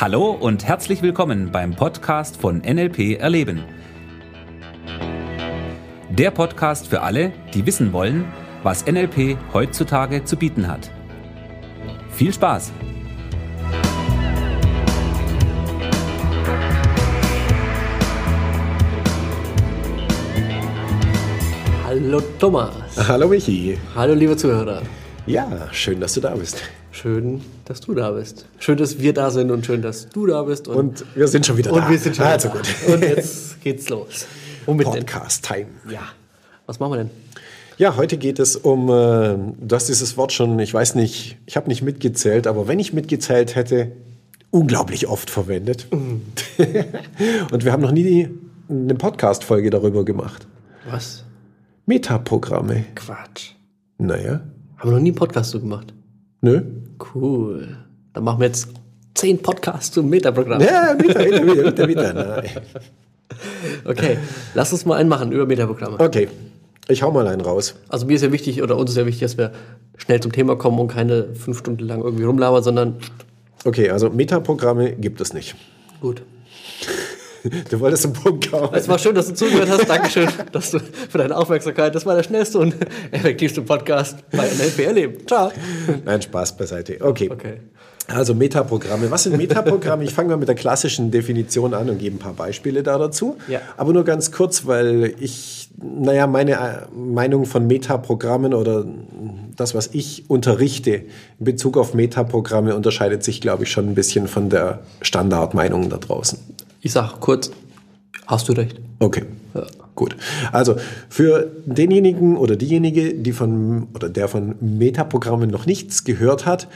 Hallo und herzlich willkommen beim Podcast von NLP Erleben. Der Podcast für alle, die wissen wollen, was NLP heutzutage zu bieten hat. Viel Spaß! Hallo Thomas. Hallo Michi. Hallo liebe Zuhörer. Ja, schön, dass du da bist. Schön, dass du da bist. Schön, dass wir da sind und schön, dass du da bist. Und, wir sind schon wieder und da. wir sind schon also wieder gut. da. Und jetzt geht's los. Womit denn? Podcast Time. Ja. Was machen wir denn? Ja, heute geht es um, äh, du hast dieses Wort schon, ich weiß nicht, ich habe nicht mitgezählt, aber wenn ich mitgezählt hätte, unglaublich oft verwendet. Mhm. und wir haben noch nie eine Podcast-Folge darüber gemacht. Was? Metaprogramme. Quatsch. Naja, Haben wir noch nie einen Podcast so gemacht. nö. Cool. Dann machen wir jetzt zehn Podcasts zum Metaprogramm. Ja, wieder, wieder, wieder, wieder, wieder. Nein. Okay, lass uns mal einen machen über Metaprogramme. Okay, ich hau mal einen raus. Also mir ist ja wichtig, oder uns ist ja wichtig, dass wir schnell zum Thema kommen und keine fünf Stunden lang irgendwie rumlabern, sondern Okay, also Metaprogramme gibt es nicht. gut. Du wolltest zum Punkt kommen. Es war schön, dass du zugehört hast. Dankeschön dass du, für deine Aufmerksamkeit. Das war der schnellste und effektivste Podcast bei NLP Erleben. Ciao. Nein, Spaß beiseite. Okay. Okay. Also Metaprogramme. Was sind Metaprogramme? Ich fange mal mit der klassischen Definition an und gebe ein paar Beispiele da dazu. Ja. Aber nur ganz kurz, weil ich, naja, meine äh, Meinung von Metaprogrammen oder das, was ich unterrichte in Bezug auf Metaprogramme, unterscheidet sich, glaube ich, schon ein bisschen von der Standardmeinung da draußen. Ich sag kurz, hast du recht. Okay. Gut. Also für denjenigen oder diejenige, die von oder der von Metaprogrammen noch nichts gehört hat,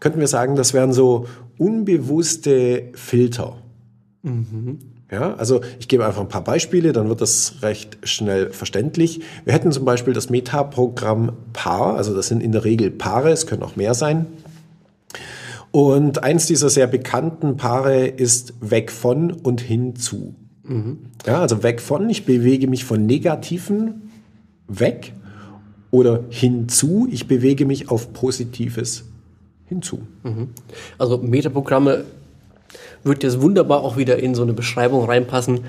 könnten wir sagen, das wären so unbewusste Filter. Ja, also ich gebe einfach ein paar Beispiele, dann wird das recht schnell verständlich. Wir hätten zum Beispiel das Metaprogramm Paar, also das sind in der Regel Paare, es können auch mehr sein. Und eins dieser sehr bekannten Paare ist weg von und hinzu. Ja, also weg von, ich bewege mich von Negativen weg oder hinzu, ich bewege mich auf Positives hinzu. Also Metaprogramme wird jetzt wunderbar auch wieder in so eine Beschreibung reinpassen.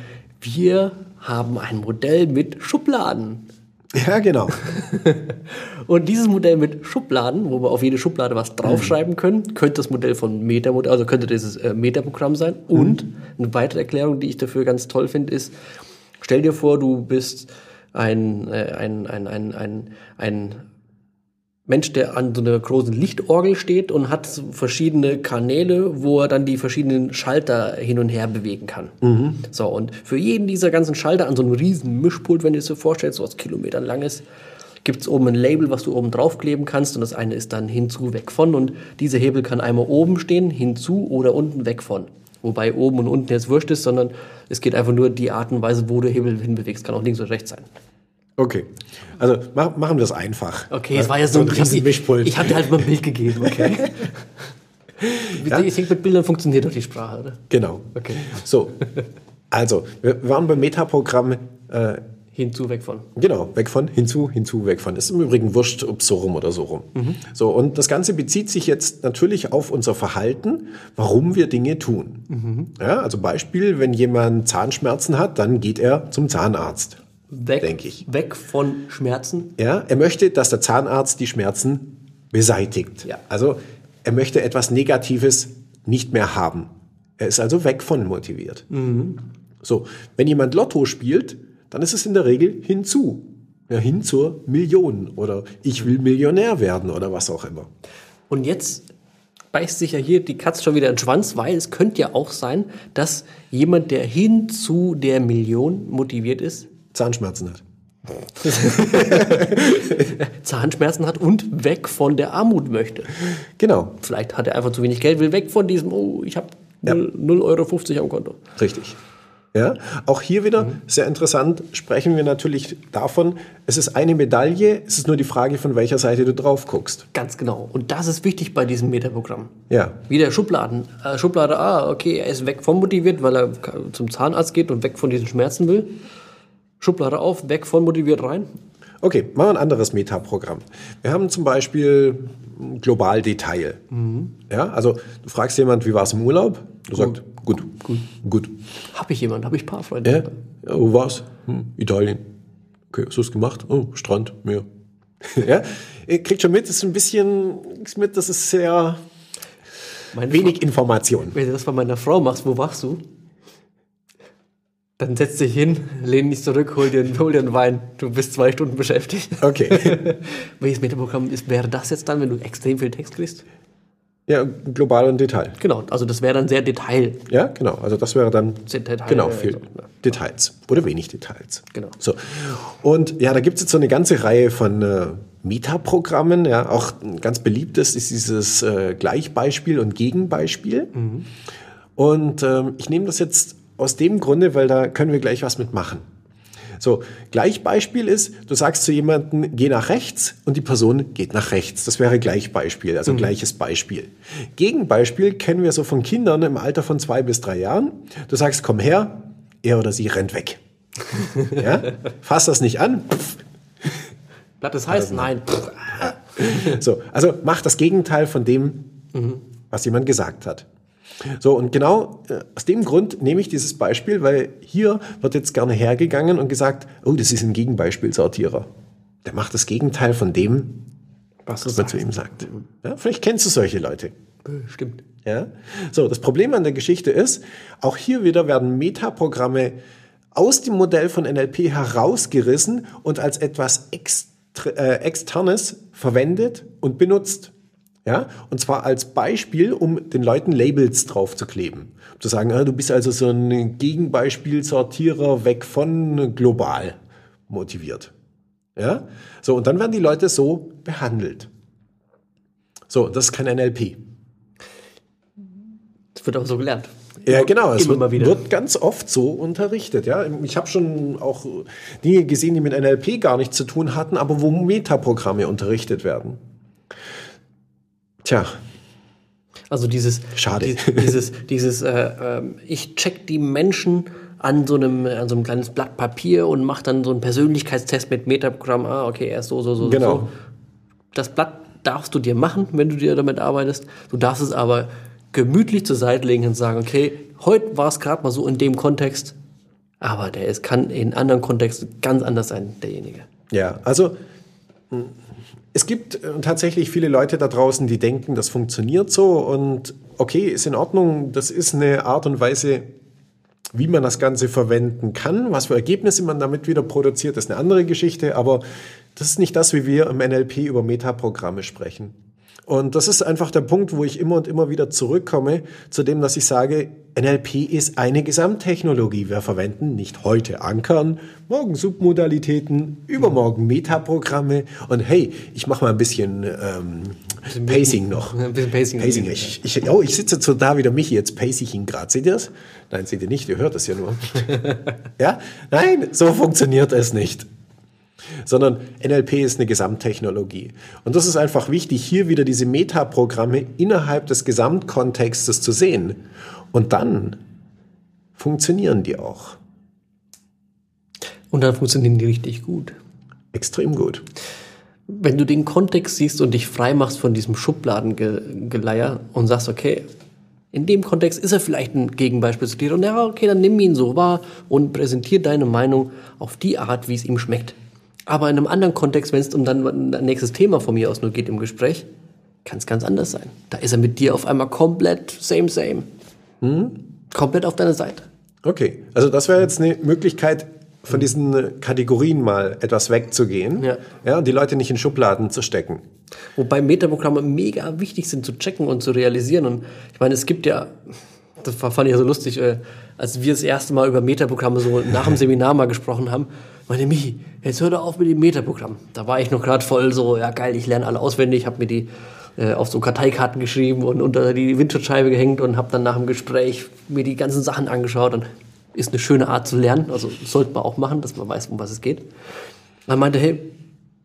Wir haben ein Modell mit Schubladen. Ja, genau. Und dieses Modell mit Schubladen, wo wir auf jede Schublade was draufschreiben können, könnte das Modell von Metamodell, also könnte dieses äh, Metaprogramm sein. Und eine weitere Erklärung, die ich dafür ganz toll finde, ist, stell dir vor, du bist ein, äh, ein, ein, ein, ein, ein Mensch, der an so einer großen Lichtorgel steht und hat so verschiedene Kanäle, wo er dann die verschiedenen Schalter hin und her bewegen kann. So, und für jeden dieser ganzen Schalter an so einem riesen Mischpult, wenn du dir das so vorstellst, so was Kilometern lang ist, gibt es oben ein Label, was du oben draufkleben kannst und das eine ist dann hinzu, weg von und dieser Hebel kann einmal oben stehen, hinzu oder unten, weg von. Wobei oben und unten jetzt wurscht ist, sondern es geht einfach nur die Art und Weise, wo du Hebel hinbewegst. Kann auch links oder rechts sein. Okay. Also mach, machen wir es einfach. Okay, es war ja so, ein hab riesen Mischpult. Ich habe dir halt mal ein Bild gegeben, okay? Ich denke, mit Bildern funktioniert doch die Sprache, oder? Genau. Okay. So, also, wir waren beim Metaprogramm äh, Hinzu, weg von. Genau, weg von, hinzu, hinzu, weg von. Ist im Übrigen wurscht, ob so rum oder so rum. So, und das Ganze bezieht sich jetzt natürlich auf unser Verhalten, warum wir Dinge tun. Ja, also Beispiel, wenn jemand Zahnschmerzen hat, dann geht er zum Zahnarzt. Weg, Denk ich. weg von Schmerzen. Ja, er möchte, dass der Zahnarzt die Schmerzen beseitigt. Ja. Also, er möchte etwas Negatives nicht mehr haben. Er ist also weg von motiviert. So, wenn jemand Lotto spielt, dann ist es in der Regel hinzu. Ja, hin zur Million oder ich will Millionär werden oder was auch immer. Und jetzt beißt sich ja hier die Katze schon wieder in den Schwanz, weil es könnte ja auch sein, dass jemand, der hin zu der Million motiviert ist, Zahnschmerzen hat. Zahnschmerzen hat und weg von der Armut möchte. Genau, Vielleicht hat er einfach zu wenig Geld, will weg von diesem, oh, ich habe 0,50 Euro am Konto. richtig. Ja, auch hier wieder sehr interessant sprechen wir natürlich davon, es ist eine Medaille, es ist nur die Frage, von welcher Seite du drauf guckst. Ganz genau. Und das ist wichtig bei diesem Metaprogramm. Ja, Wieder Schubladen. Äh, Schublade A, okay, er ist weg vom motiviert, weil er zum Zahnarzt geht und weg von diesen Schmerzen will. Schublade auf, weg von motiviert rein. Okay, machen wir ein anderes Metaprogramm. Wir haben zum Beispiel, global Detail. Ja, also du fragst jemand, wie war es im Urlaub? Du sagst, gut, gut, gut. Habe ich jemanden, habe ich Paarfreunde. Ja, ja wo war's? Hm, Italien. Okay, hast du gemacht? Oh, Strand, Meer. ja, ihr kriegt schon mit, das ist ein bisschen mit, das ist sehr Meine wenig Information. Wenn du das bei meiner Frau machst, wo wachst du? Dann setz dich hin, lehn dich zurück, hol dir, hol dir einen Wein. Du bist zwei Stunden beschäftigt. Okay. Welches Metaprogramm ist, wäre das jetzt dann, wenn du extrem viel Text kriegst? ja, global und Detail. Genau, also das wäre dann sehr Detail. Ja, genau. Also das wäre dann Sehr Detail- genau viel so, ja. Details oder wenig Details. Genau. So und ja, da gibt es jetzt so eine ganze Reihe von äh, Metaprogrammen. Ja, auch ein ganz beliebtes ist dieses äh, Gleichbeispiel und Gegenbeispiel. Und ähm, ich nehme das jetzt aus dem Grunde, weil da können wir gleich was mitmachen. So, Gleichbeispiel ist, du sagst zu jemandem, geh nach rechts und die Person geht nach rechts. Das wäre Gleichbeispiel, also gleiches Beispiel. Gegenbeispiel kennen wir so von Kindern im Alter von zwei bis drei Jahren. Du sagst, komm her, er oder sie rennt weg. ja? Fass das nicht an. Pff. Blatt ist heiß? Nein. So, also mach das Gegenteil von dem, was jemand gesagt hat. So, und genau äh, aus dem Grund nehme ich dieses Beispiel, weil hier wird jetzt gerne hergegangen und gesagt, oh, das ist ein Gegenbeispielsortierer. Der macht das Gegenteil von dem, Was was man zu ihm sagt. Ja, vielleicht kennst du solche Leute. Stimmt. Ja? So, das Problem an der Geschichte ist, auch hier wieder werden Metaprogramme aus dem Modell von NLP herausgerissen und als etwas extra, äh, Externes verwendet und benutzt. Ja? Und zwar als Beispiel, um den Leuten Labels drauf zu kleben. Zu sagen, ah, du bist also so ein Gegenbeispielsortierer weg von global motiviert. Ja? So, und dann werden die Leute so behandelt. So, das ist kein NLP. Das wird auch so gelernt. Ja, genau. Es wird, wird ganz oft so unterrichtet. Ja, ich habe schon auch Dinge gesehen, die mit NLP gar nichts zu tun hatten, aber wo Metaprogramme unterrichtet werden. Tja, Also dieses, Schade. die- dieses, dieses, äh, ähm, ich check die Menschen an so einem, an so einem kleines Blatt Papier und mache dann so einen Persönlichkeitstest mit Metaprogramm. Ah, okay, er ist so, so, so, Genau. so. Das Blatt darfst du dir machen, wenn du dir damit arbeitest. Du darfst es aber gemütlich zur Seite legen und sagen, okay, heute war es gerade mal so in dem Kontext, aber der ist, kann in anderen Kontexten ganz anders sein, derjenige. ja, also es gibt äh, tatsächlich viele Leute da draußen, die denken, das funktioniert so und okay, ist in Ordnung. Das ist eine Art und Weise, wie man das Ganze verwenden kann. Was für Ergebnisse man damit wieder produziert, ist eine andere Geschichte, aber das ist nicht das, wie wir im NLP über Metaprogramme sprechen. Und das ist einfach der Punkt, wo ich immer und immer wieder zurückkomme zu dem, dass ich sage, NLP ist eine Gesamttechnologie. Wir verwenden nicht heute Ankern, morgen Submodalitäten, übermorgen Metaprogramme und hey, ich mache mal ein bisschen ähm, Pacing noch. Ein bisschen Pacing. Pacing. Ich, ich, oh, ich sitze so da wie der Michi, jetzt pace ich ihn gerade. Seht ihr das? Nein, seht ihr nicht, ihr hört es ja nur. ja? Nein, so funktioniert es nicht. Sondern NLP ist eine Gesamttechnologie. Und das ist einfach wichtig, hier wieder diese Metaprogramme innerhalb des Gesamtkontextes zu sehen. Und dann funktionieren die auch Und dann funktionieren die richtig gut. extrem gut. wenn du den Kontext siehst und dich frei machst von diesem Schubladengeleier und sagst, okay, in dem Kontext ist er vielleicht ein Gegenbeispiel zu dir und ja, okay, dann nimm ihn so wahr und präsentier deine Meinung auf die Art, wie es ihm schmeckt. Aber in einem anderen Kontext, wenn es um dann ein nächstes Thema von mir aus nur geht im Gespräch, kann es ganz anders sein. Da ist er mit dir auf einmal komplett same, same. Komplett auf deiner Seite. Okay, also das wäre jetzt eine Möglichkeit, von diesen Kategorien mal etwas wegzugehen Ja. Ja, und die Leute nicht in Schubladen zu stecken. Wobei Metaprogramme mega wichtig sind zu checken und zu realisieren. Und ich meine, es gibt ja, das fand ich ja so lustig, äh, als wir das erste Mal über Metaprogramme so nach dem Seminar mal gesprochen haben. Meine Michi, jetzt hör doch auf mit dem Metaprogramm. Da war ich noch gerade voll so, ja geil, ich lerne alle auswendig, habe mir die äh, auf so Karteikarten geschrieben und unter die Windschutzscheibe gehängt und habe dann nach dem Gespräch mir die ganzen Sachen angeschaut. Und ist eine schöne Art zu lernen, also sollte man auch machen, dass man weiß, um was es geht. Man meinte, hey,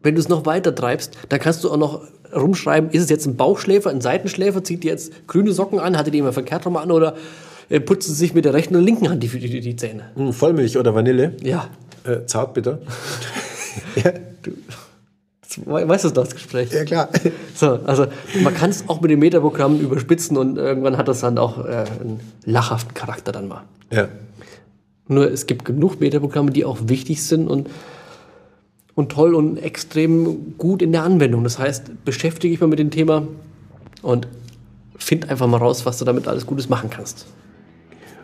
wenn du es noch weiter treibst, dann kannst du auch noch rumschreiben, ist es jetzt ein Bauchschläfer, ein Seitenschläfer, zieht die jetzt grüne Socken an, hatte die immer verkehrt rum an oder äh, putzt sie sich mit der rechten oder linken Hand die, die, die Zähne? Hm, Vollmilch oder Vanille? Ja. Äh, zart bitte. ja, du. Weißt du das Gespräch? Ja, klar. So, also man kann es auch mit dem Metaprogramm überspitzen und irgendwann hat das dann auch äh, einen lachhaften Charakter dann mal. Ja. Nur es gibt genug Metaprogramme, die auch wichtig sind und, und toll und extrem gut in der Anwendung. Das heißt, beschäftige dich mal mit dem Thema und find einfach mal raus, was du damit alles Gutes machen kannst.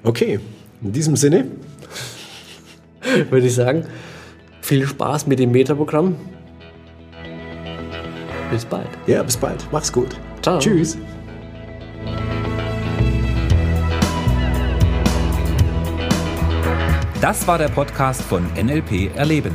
Okay, in diesem Sinne. Würde ich sagen, viel Spaß mit dem Metaprogramm. Bis bald. Ja, bis bald. Mach's gut. Ciao. Tschüss. Das war der Podcast von NLP Erleben.